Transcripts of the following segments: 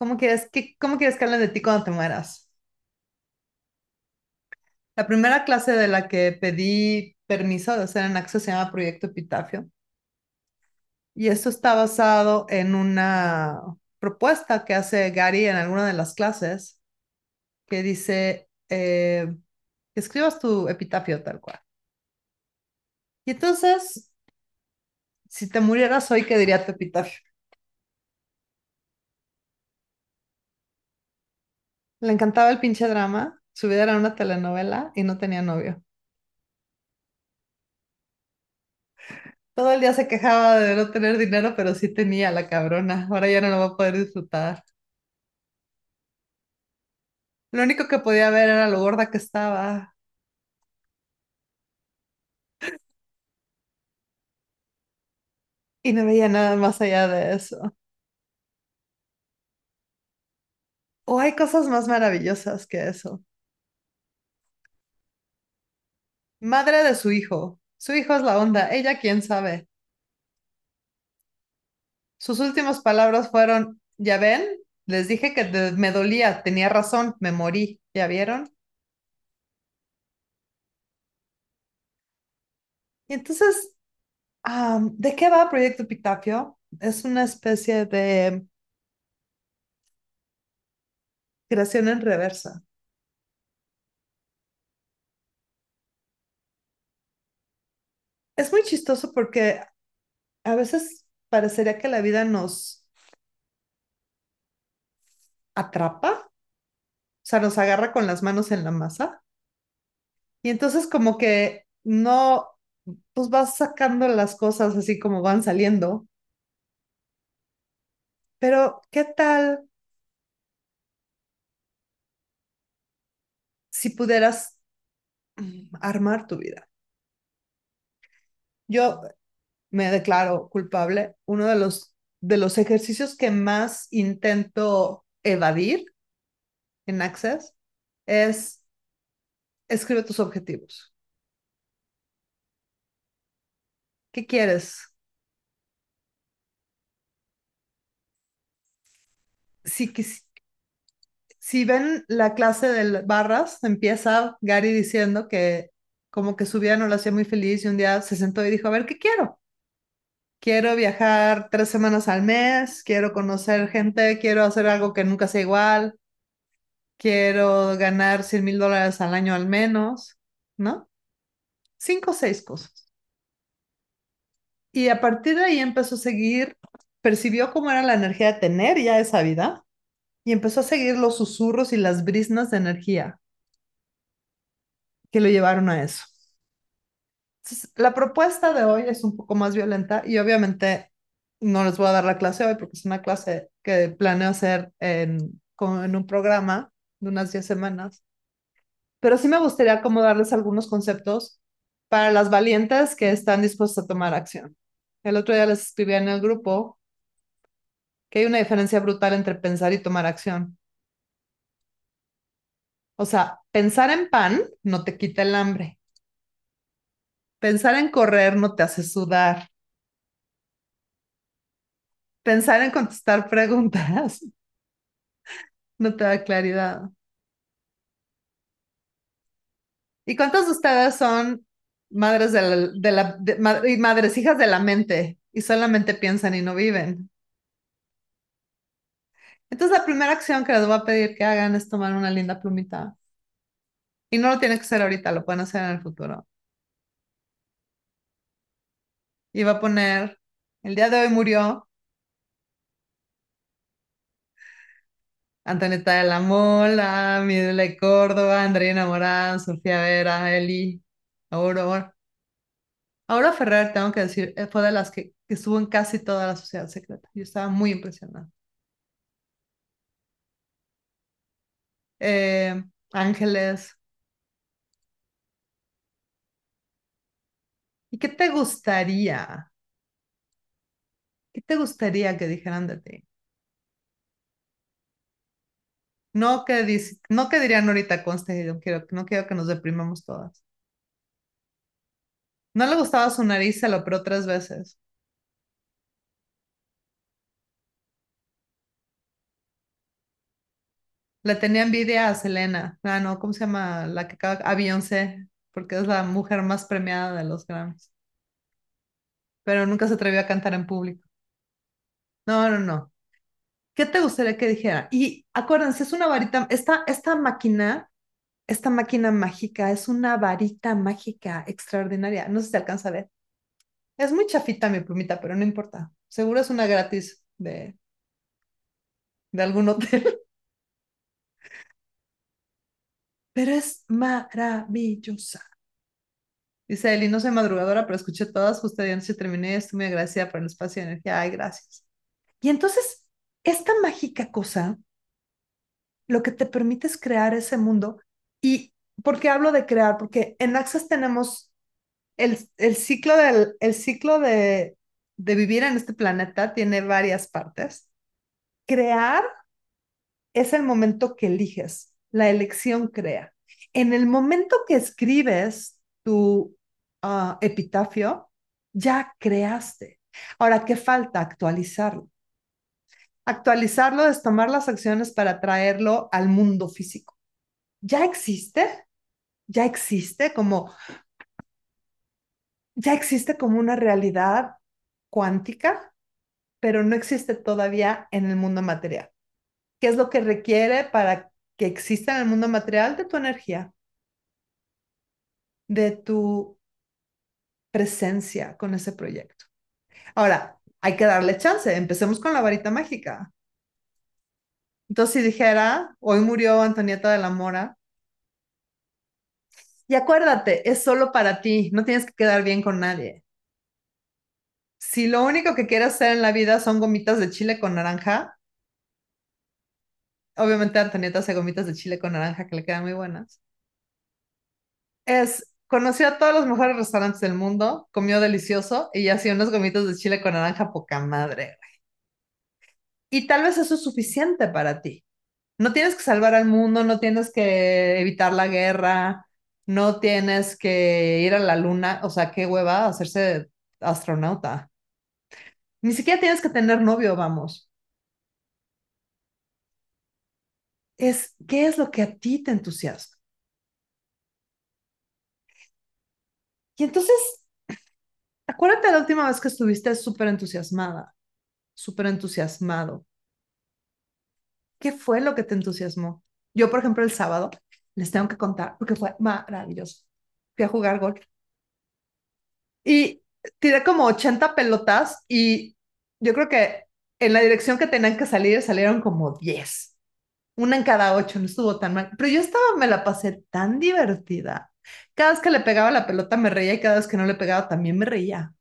¿Cómo quieres que, cómo quieres que hablen de ti cuando te mueras? La primera clase de la que pedí permiso de hacer en Access se llama Proyecto Epitafio. Y esto está basado en una propuesta que hace Gary en alguna de las clases que dice eh, escribas tu epitafio tal cual. Y entonces, si te murieras hoy, ¿qué diría tu epitafio? Le encantaba el pinche drama, su vida era una telenovela y no tenía novio. Todo el día se quejaba de no tener dinero, pero sí tenía la cabrona. Ahora ya no lo va a poder disfrutar. Lo único que podía ver era lo gorda que estaba. Y no veía nada más allá de eso. O hay cosas más maravillosas que eso. Madre de su hijo. Su hijo es la onda. Ella, quién sabe. Sus últimas palabras fueron, ya ven, les dije que me dolía, tenía razón, me morí. ¿Ya vieron? Y entonces, ¿de qué va Proyecto Epitafio? Es una especie de creación en reversa. Es muy chistoso porque a veces parecería que la vida nos atrapa, o sea, nos agarra con las manos en la masa y entonces como que no, pues vas sacando las cosas así como van saliendo, pero ¿qué tal si pudieras mm, armar tu vida? Yo me declaro culpable. Uno de los, de los ejercicios que más intento evadir en Access es escribe tus objetivos. ¿Qué quieres? Si, si ven la clase de barras, empieza Gary diciendo que como que su vida no lo hacía muy feliz y un día se sentó y dijo, a ver, ¿qué quiero? Quiero viajar tres semanas al mes, quiero conocer gente, quiero hacer algo que nunca sea igual, quiero ganar cien mil dólares al año al menos, ¿no? Cinco o seis cosas. Y a partir de ahí empezó a seguir, percibió cómo era la energía de tener ya esa vida y empezó a seguir los susurros y las brisnas de energía que lo llevaron a eso. La propuesta de hoy es un poco más violenta y obviamente no les voy a dar la clase hoy porque es una clase que planeo hacer en, en un programa de unas 10 semanas, pero sí me gustaría como darles algunos conceptos para las valientes que están dispuestas a tomar acción. El otro día les escribí en el grupo que hay una diferencia brutal entre pensar y tomar acción. O sea, pensar en pan no te quita el hambre. Pensar en correr no te hace sudar. Pensar en contestar preguntas no te da claridad. ¿Y cuántas de ustedes son madres de la, madres hijas de la mente y solamente piensan y no viven? Entonces la primera acción que les voy a pedir que hagan es tomar una linda plumita. Y no lo tienen que hacer ahorita, lo pueden hacer en el futuro. Y va a poner, el día de hoy murió Antonieta de la Mola, Midele Córdoba, Andreina Morán, Sofía Vera, Eli, Aurora. Aurora Ferrer, tengo que decir, eh, fue de las que, que estuvo en casi toda la sociedad secreta. Yo estaba muy impresionada. Eh, Ángeles, ¿y qué te gustaría? ¿Qué te gustaría que dijeran de ti? No que, no que dirían ahorita, conste, yo quiero, no quiero que nos deprimamos todas. No le gustaba su nariz, se lo operó tres veces. Le tenía envidia a Selena. Ah, no, ¿cómo se llama? La que acaba, a Beyoncé, porque es la mujer más premiada de los Grammys. Pero nunca se atrevió a cantar en público. No, no, no. ¿Qué te gustaría que dijera? Y acuérdense, es una varita, esta, esta máquina, esta máquina mágica es una varita mágica extraordinaria. No sé si alcanza a ver. Es muy chafita mi plumita, pero no importa. Seguro es una gratis de, de algún hotel. Pero es maravillosa. Dice Eli, no soy madrugadora, pero escuché todas, justo de terminé, estoy muy agradecida por el espacio y energía. Ay, gracias. Y entonces, esta mágica cosa, lo que te permite es crear ese mundo. ¿Y por qué hablo de crear? Porque en Access tenemos el, el ciclo, del, el ciclo de, de vivir en este planeta, tiene varias partes. Crear es el momento que eliges, la elección crea. En el momento que escribes tu uh, epitafio, ya creaste. Ahora, ¿qué falta? Actualizarlo. Actualizarlo es tomar las acciones para traerlo al mundo físico. Ya existe, ya existe como, ya existe como una realidad cuántica, pero no existe todavía en el mundo material. ¿Qué es lo que requiere para que exista en el mundo material? De tu energía, de tu presencia con ese proyecto. Ahora, hay que darle chance. Empecemos con la varita mágica. Entonces, si dijera, hoy murió Antonieta de la Mora, y acuérdate, es solo para ti, no tienes que quedar bien con nadie. Si lo único que quieres hacer en la vida son gomitas de chile con naranja, obviamente Antonieta hace gomitas de chile con naranja que le quedan muy buenas. Es, conoció a todos los mejores restaurantes del mundo, comió delicioso y hacía unas gomitas de chile con naranja poca madre. Y tal vez eso es suficiente para ti. No tienes que salvar al mundo, no tienes que evitar la guerra, no tienes que ir a la luna, o sea, qué hueva hacerse astronauta. Ni siquiera tienes que tener novio, vamos. Es qué es lo que a ti te entusiasma. Y entonces, acuérdate la última vez que estuviste súper entusiasmada, súper entusiasmado. ¿Qué fue lo que te entusiasmó? Yo, por ejemplo, el sábado, les tengo que contar porque fue maravilloso. Fui a jugar golf. Y tiré como 80 pelotas y yo creo que en la dirección que tenían que salir salieron como 10. Una en cada ocho, no estuvo tan mal. Pero yo estaba, me la pasé tan divertida. Cada vez que le pegaba la pelota me reía y cada vez que no le pegaba también me reía.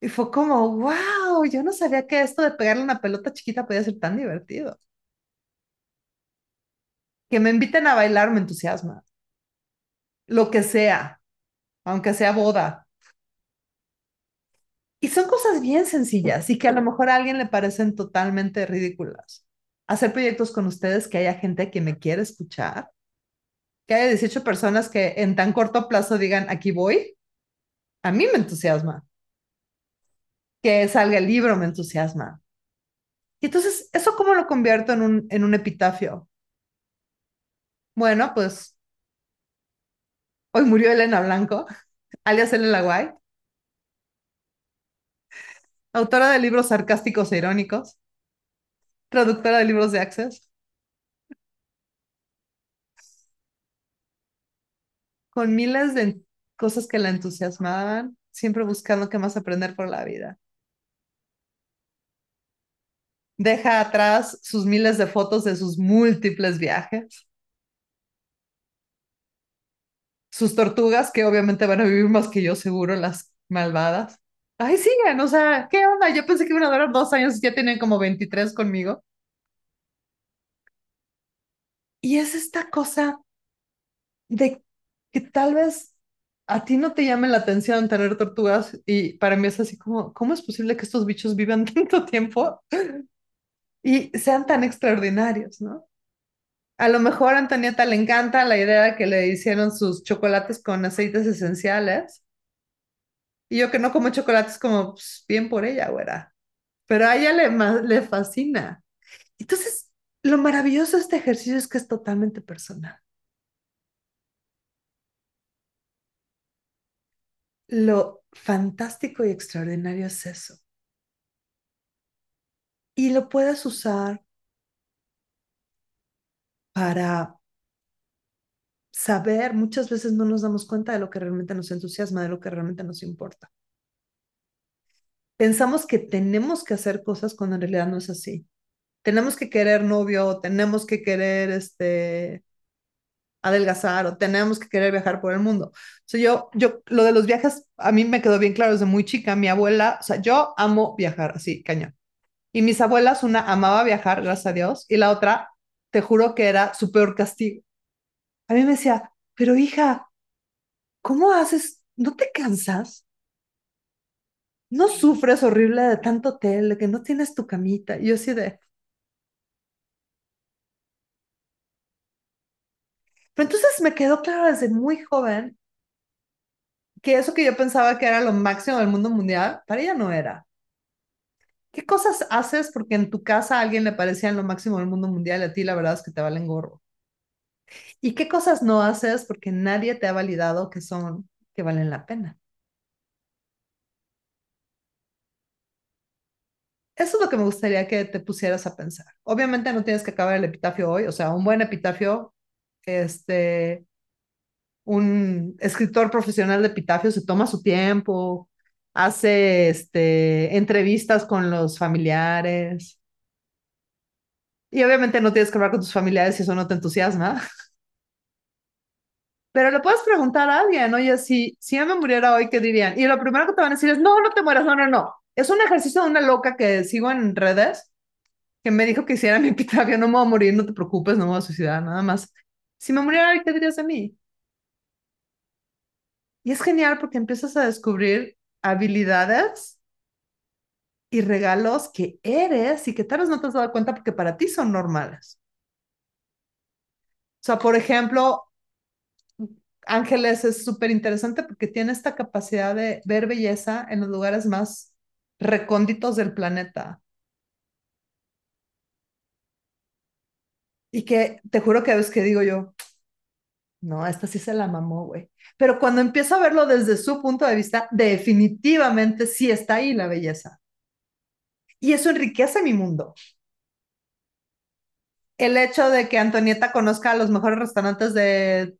Y fue como, wow, yo no sabía que esto de pegarle una pelota chiquita podía ser tan divertido. Que me inviten a bailar me entusiasma. Lo que sea, aunque sea boda. Y son cosas bien sencillas y que a lo mejor a alguien le parecen totalmente ridículas. Hacer proyectos con ustedes que haya gente que me quiera escuchar, que haya 18 personas que en tan corto plazo digan, aquí voy, a mí me entusiasma. Que salga el libro me entusiasma. Y entonces, ¿eso cómo lo convierto en un, en un epitafio? Bueno, pues hoy murió Elena Blanco, alias Elena White, autora de libros sarcásticos e irónicos, traductora de libros de Access, con miles de cosas que la entusiasmaban, siempre buscando qué más aprender por la vida. Deja atrás sus miles de fotos de sus múltiples viajes. Sus tortugas, que obviamente van a vivir más que yo, seguro, las malvadas. Ay, sigan, o sea, ¿qué onda? Yo pensé que iban a durar dos años y ya tienen como 23 conmigo. Y es esta cosa de que tal vez a ti no te llame la atención tener tortugas y para mí es así como, ¿cómo es posible que estos bichos vivan tanto tiempo y sean tan extraordinarios, ¿no? A lo mejor a Antonieta le encanta la idea de que le hicieron sus chocolates con aceites esenciales. Y yo que no como chocolates como pues, bien por ella, güera. Pero a ella le, le fascina. Entonces, lo maravilloso de este ejercicio es que es totalmente personal. Lo fantástico y extraordinario es eso. Y lo puedes usar para saber, muchas veces no nos damos cuenta de lo que realmente nos entusiasma, de lo que realmente nos importa. Pensamos que tenemos que hacer cosas cuando en realidad no es así. Tenemos que querer novio, tenemos que querer este, adelgazar o tenemos que querer viajar por el mundo. O yo, yo, lo de los viajes, a mí me quedó bien claro desde muy chica. Mi abuela, o sea, yo amo viajar, así, cañón. Y mis abuelas, una amaba viajar, gracias a Dios, y la otra, te juro que era su peor castigo. A mí me decía, pero hija, ¿cómo haces? ¿No te cansas? ¿No sufres horrible de tanto hotel, de que no tienes tu camita? Y yo así de... Pero entonces me quedó claro desde muy joven que eso que yo pensaba que era lo máximo del mundo mundial, para ella no era. ¿Qué cosas haces porque en tu casa a alguien le parecían lo máximo del mundo mundial y a ti la verdad es que te valen gorro? ¿Y qué cosas no haces porque nadie te ha validado que son, que valen la pena? Eso es lo que me gustaría que te pusieras a pensar. Obviamente no tienes que acabar el epitafio hoy, o sea, un buen epitafio, este, un escritor profesional de epitafio se toma su tiempo, hace este, entrevistas con los familiares. Y obviamente no tienes que hablar con tus familiares si eso no te entusiasma. Pero le puedes preguntar a alguien, oye, si, si yo me muriera hoy, ¿qué dirían? Y lo primero que te van a decir es, no, no te mueras, no, no, no. Es un ejercicio de una loca que sigo en redes, que me dijo que hiciera mi epitafio, no me voy a morir, no te preocupes, no me voy a suicidar, nada más. Si me muriera ¿qué dirías de mí? Y es genial porque empiezas a descubrir habilidades y regalos que eres y que tal vez no te has dado cuenta porque para ti son normales. O sea, por ejemplo, Ángeles es súper interesante porque tiene esta capacidad de ver belleza en los lugares más recónditos del planeta. Y que te juro que a veces que digo yo, no, esta sí se la mamó, güey. Pero cuando empiezo a verlo desde su punto de vista, definitivamente sí está ahí la belleza. Y eso enriquece mi mundo. El hecho de que Antonieta conozca los mejores restaurantes de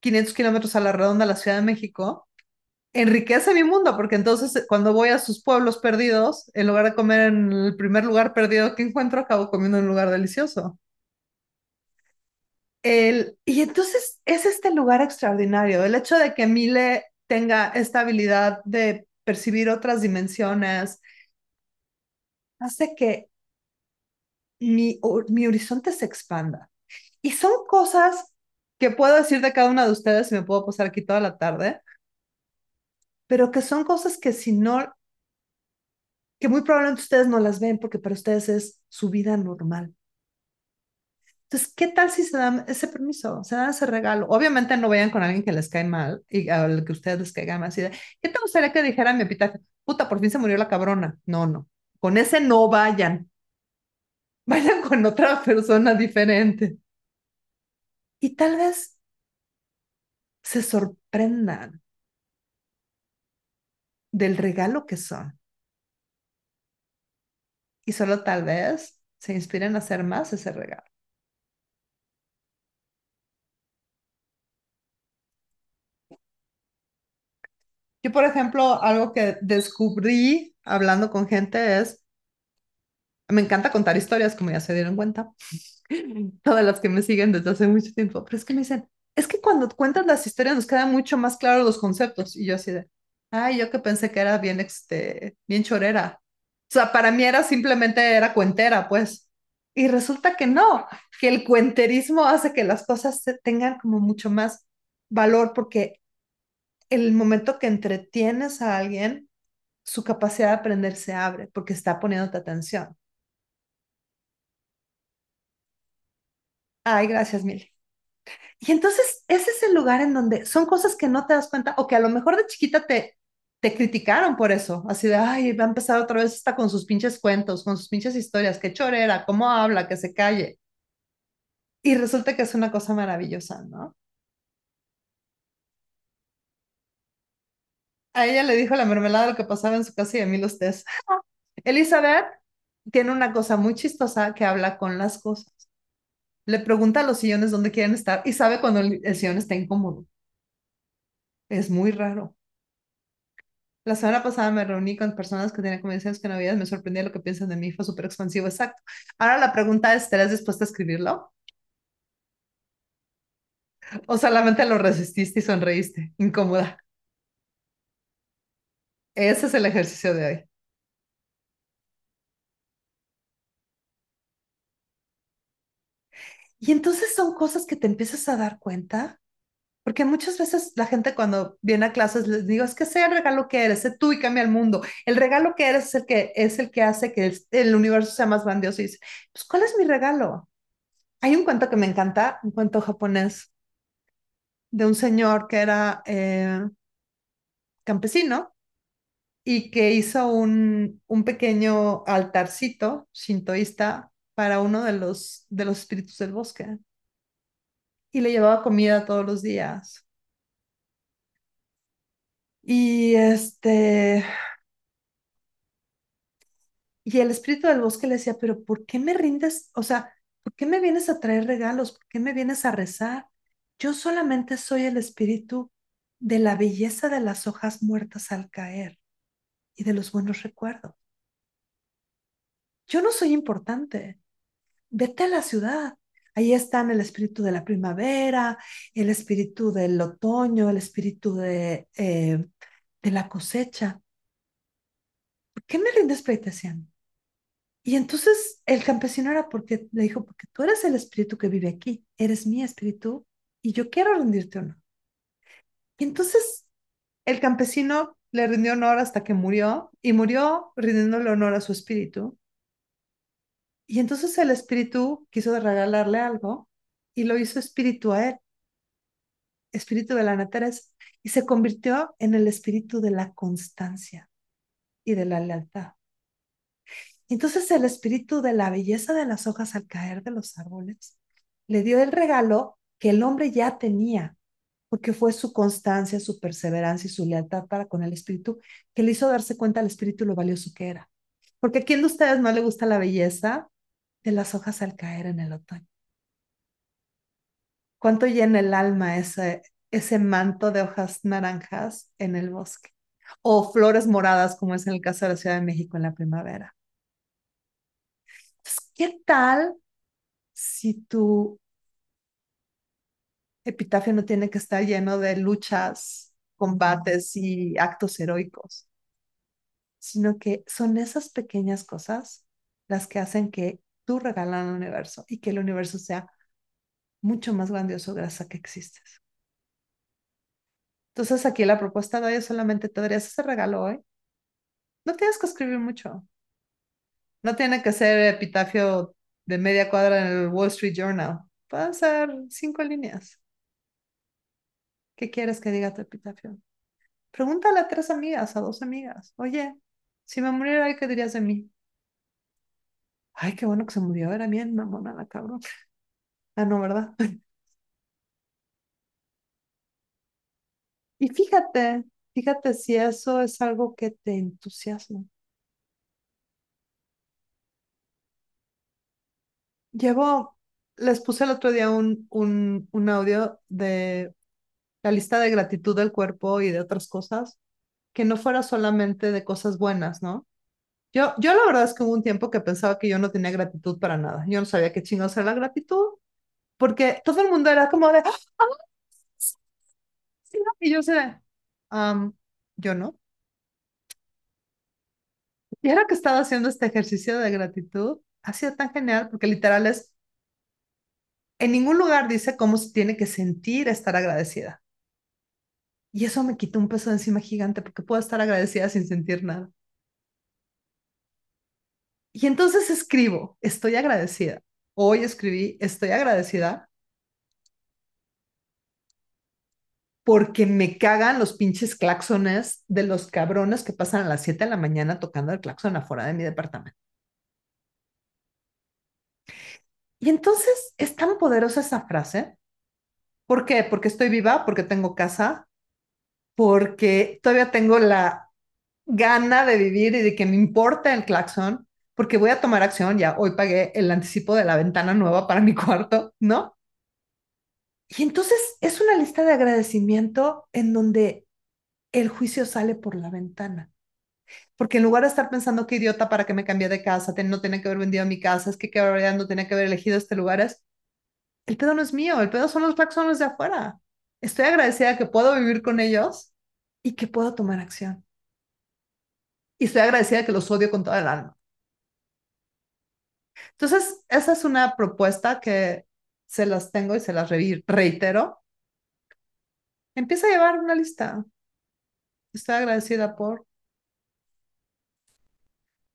500 kilómetros a la redonda de la Ciudad de México, enriquece mi mundo, porque entonces cuando voy a sus pueblos perdidos, en lugar de comer en el primer lugar perdido que encuentro, acabo comiendo en un lugar delicioso. El, y entonces es este lugar extraordinario, el hecho de que Mile tenga esta habilidad de percibir otras dimensiones, hace que mi, mi horizonte se expanda. Y son cosas que puedo decir de cada una de ustedes y me puedo pasar aquí toda la tarde, pero que son cosas que si no, que muy probablemente ustedes no las ven porque para ustedes es su vida normal. Entonces, ¿qué tal si se dan ese permiso, se dan ese regalo? Obviamente no vayan con alguien que les cae mal y al que ustedes les caigan así ¿qué te gustaría que dijera mi epitafio? Puta, por fin se murió la cabrona. No, no. Con ese no vayan. Vayan con otra persona diferente. Y tal vez se sorprendan del regalo que son. Y solo tal vez se inspiren a hacer más ese regalo. Yo, por ejemplo, algo que descubrí hablando con gente es, me encanta contar historias, como ya se dieron cuenta, todas las que me siguen desde hace mucho tiempo, pero es que me dicen, es que cuando cuentas las historias nos quedan mucho más claros los conceptos. Y yo así de, ay, yo que pensé que era bien, este, bien chorera. O sea, para mí era simplemente, era cuentera, pues. Y resulta que no, que el cuenterismo hace que las cosas tengan como mucho más valor porque el momento que entretienes a alguien, su capacidad de aprender se abre porque está poniéndote atención. Ay, gracias, Mil. Y entonces ese es el lugar en donde son cosas que no te das cuenta o que a lo mejor de chiquita te, te criticaron por eso, así de, ay, va a empezar otra vez está con sus pinches cuentos, con sus pinches historias, qué chorera, cómo habla, que se calle. Y resulta que es una cosa maravillosa, ¿no? A ella le dijo la mermelada lo que pasaba en su casa y a mí los tés. Elizabeth tiene una cosa muy chistosa que habla con las cosas. Le pregunta a los sillones dónde quieren estar y sabe cuando el, el sillón está incómodo. Es muy raro. La semana pasada me reuní con personas que tenían convenciones que no había, me sorprendía lo que piensan de mí, fue súper expansivo, exacto. Ahora la pregunta es, ¿estarás dispuesta a escribirlo? ¿O solamente lo resististe y sonreíste? Incómoda. Ese es el ejercicio de hoy. Y entonces son cosas que te empiezas a dar cuenta, porque muchas veces la gente cuando viene a clases les digo, es que sea el regalo que eres, sé tú y cambia el mundo. El regalo que eres es el que, es el que hace que el, universo sea más grandioso. Y dice, pues, ¿cuál es mi regalo? Hay un cuento que me encanta, un cuento japonés de un señor que era eh, campesino y que hizo un, un pequeño altarcito shintoísta para uno de los, de los espíritus del bosque y le llevaba comida todos los días. Y este, y el espíritu del bosque le decía, pero ¿por qué me rindes? O sea, ¿por qué me vienes a traer regalos? ¿Por qué me vienes a rezar? Yo solamente soy el espíritu de la belleza de las hojas muertas al caer y de los buenos recuerdos. Yo no soy importante. Vete a la ciudad. Ahí están el espíritu de la primavera, el espíritu del otoño, el espíritu de, eh, de la cosecha. ¿Por qué me rindes pleitesiano? Y entonces el campesino era porque le dijo, porque tú eres el espíritu que vive aquí, eres mi espíritu y yo quiero rendirte honor. Y entonces el campesino le rindió honor hasta que murió y murió rindiéndole honor a su espíritu. Y entonces el espíritu quiso regalarle algo y lo hizo espíritu a él, espíritu de la naturaleza, y se convirtió en el espíritu de la constancia y de la lealtad. Entonces el espíritu de la belleza de las hojas al caer de los árboles le dio el regalo que el hombre ya tenía, porque fue su constancia, su perseverancia y su lealtad para con el espíritu que le hizo darse cuenta al espíritu lo valioso que era. Porque a quién de ustedes no le gusta la belleza de las hojas al caer en el otoño? ¿Cuánto llena el alma ese, ese manto de hojas naranjas en el bosque? O flores moradas, como es en el caso de la Ciudad de México en la primavera. ¿qué tal si tu epitafio no tiene que estar lleno de luchas, combates y actos heroicos, sino que son esas pequeñas cosas las que hacen que tú regalan al universo y que el universo sea mucho más grandioso gracias a que existes. Entonces aquí la propuesta de hoy es solamente te darías ese regalo hoy. No tienes que escribir mucho. No tiene que ser epitafio de media cuadra en el Wall Street Journal. Pueden ser cinco líneas. ¿Qué quieres que diga tu epitafio? Pregúntale a tres amigas, a dos amigas. Oye, si me muriera ¿qué dirías de mí? Ay, qué bueno que se murió. Era bien mamona la cabrón. Ah, no, ¿verdad? Y fíjate, fíjate si eso es algo que te entusiasma. Llevo, les puse el otro día un, un, un audio de la lista de gratitud del cuerpo y de otras cosas, que no fuera solamente de cosas buenas, ¿no? Yo, yo la verdad es que hubo un tiempo que pensaba que yo no tenía gratitud para nada. Yo no sabía qué chingados era la gratitud, porque todo el mundo era como de, "Ah, sí", y yo sé, "Am, yo no. Y ahora que estaba haciendo este ejercicio de gratitud, ha sido tan genial, porque literal es, en ningún lugar dice cómo se tiene que sentir estar agradecida. Y eso me quitó un peso de encima gigante, porque puedo estar agradecida sin sentir nada. Y entonces escribo, estoy agradecida. Hoy escribí, estoy agradecida porque me cagan los pinches claxones de los cabrones que pasan a las 7 de la mañana tocando el claxon afuera de mi departamento. Y entonces es tan poderosa esa frase. ¿Por qué? Porque estoy viva, porque tengo casa, porque todavía tengo la gana de vivir y de que me importa el claxon, porque voy a tomar acción. Ya hoy pagué el anticipo de la ventana nueva para mi cuarto, ¿no? Y entonces es una lista de agradecimiento en donde el juicio sale por la ventana. Porque en lugar de estar pensando qué idiota para que me cambié de casa, no tenía que haber vendido mi casa, es que qué no tenía que haber elegido este lugar, es, el pedo no es mío, el pedo son los claxones de afuera. Estoy agradecida que puedo vivir con ellos y que puedo tomar acción. Y estoy agradecida que los odio con toda el alma. Entonces, esa es una propuesta que se las tengo y se las reitero. Empieza a llevar una lista. Estoy agradecida por.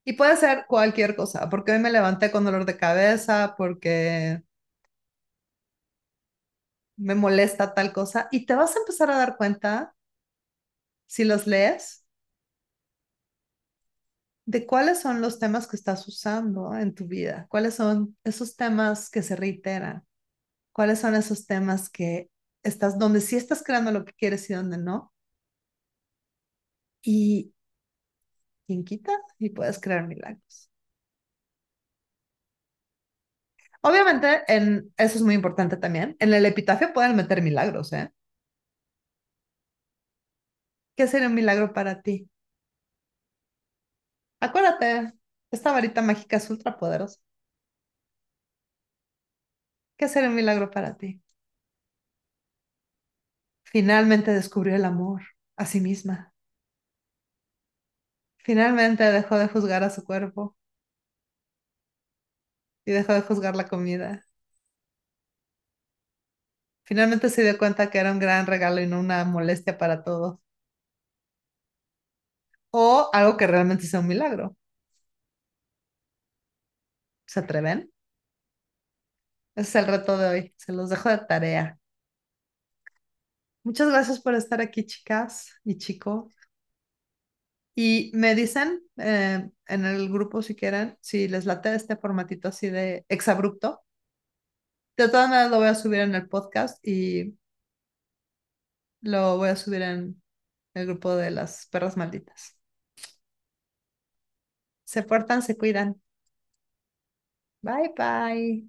Y puede ser cualquier cosa, porque hoy me levanté con dolor de cabeza, porque me molesta tal cosa, y te vas a empezar a dar cuenta, si los lees, de cuáles son los temas que estás usando en tu vida, cuáles son esos temas que se reiteran, cuáles son esos temas que estás, donde sí estás creando lo que quieres y donde no. Y quita y puedes crear milagros. Obviamente, en, eso es muy importante también. En el epitafio pueden meter milagros, ¿eh? ¿Qué sería un milagro para ti? Acuérdate, esta varita mágica es ultra poderosa. ¿Qué sería un milagro para ti? Finalmente descubrió el amor a sí misma. Finalmente dejó de juzgar a su cuerpo y dejó de juzgar la comida. Finalmente se dio cuenta que era un gran regalo y no una molestia para todos. O algo que realmente sea un milagro. ¿Se atreven? Ese es el reto de hoy. Se los dejo de tarea. Muchas gracias por estar aquí, chicas y chicos. Y me dicen eh, en el grupo si quieren, si les late este formatito así de exabrupto. De todas maneras lo voy a subir en el podcast y lo voy a subir en el grupo de las perras malditas. Se portan, se cuidan. Bye bye.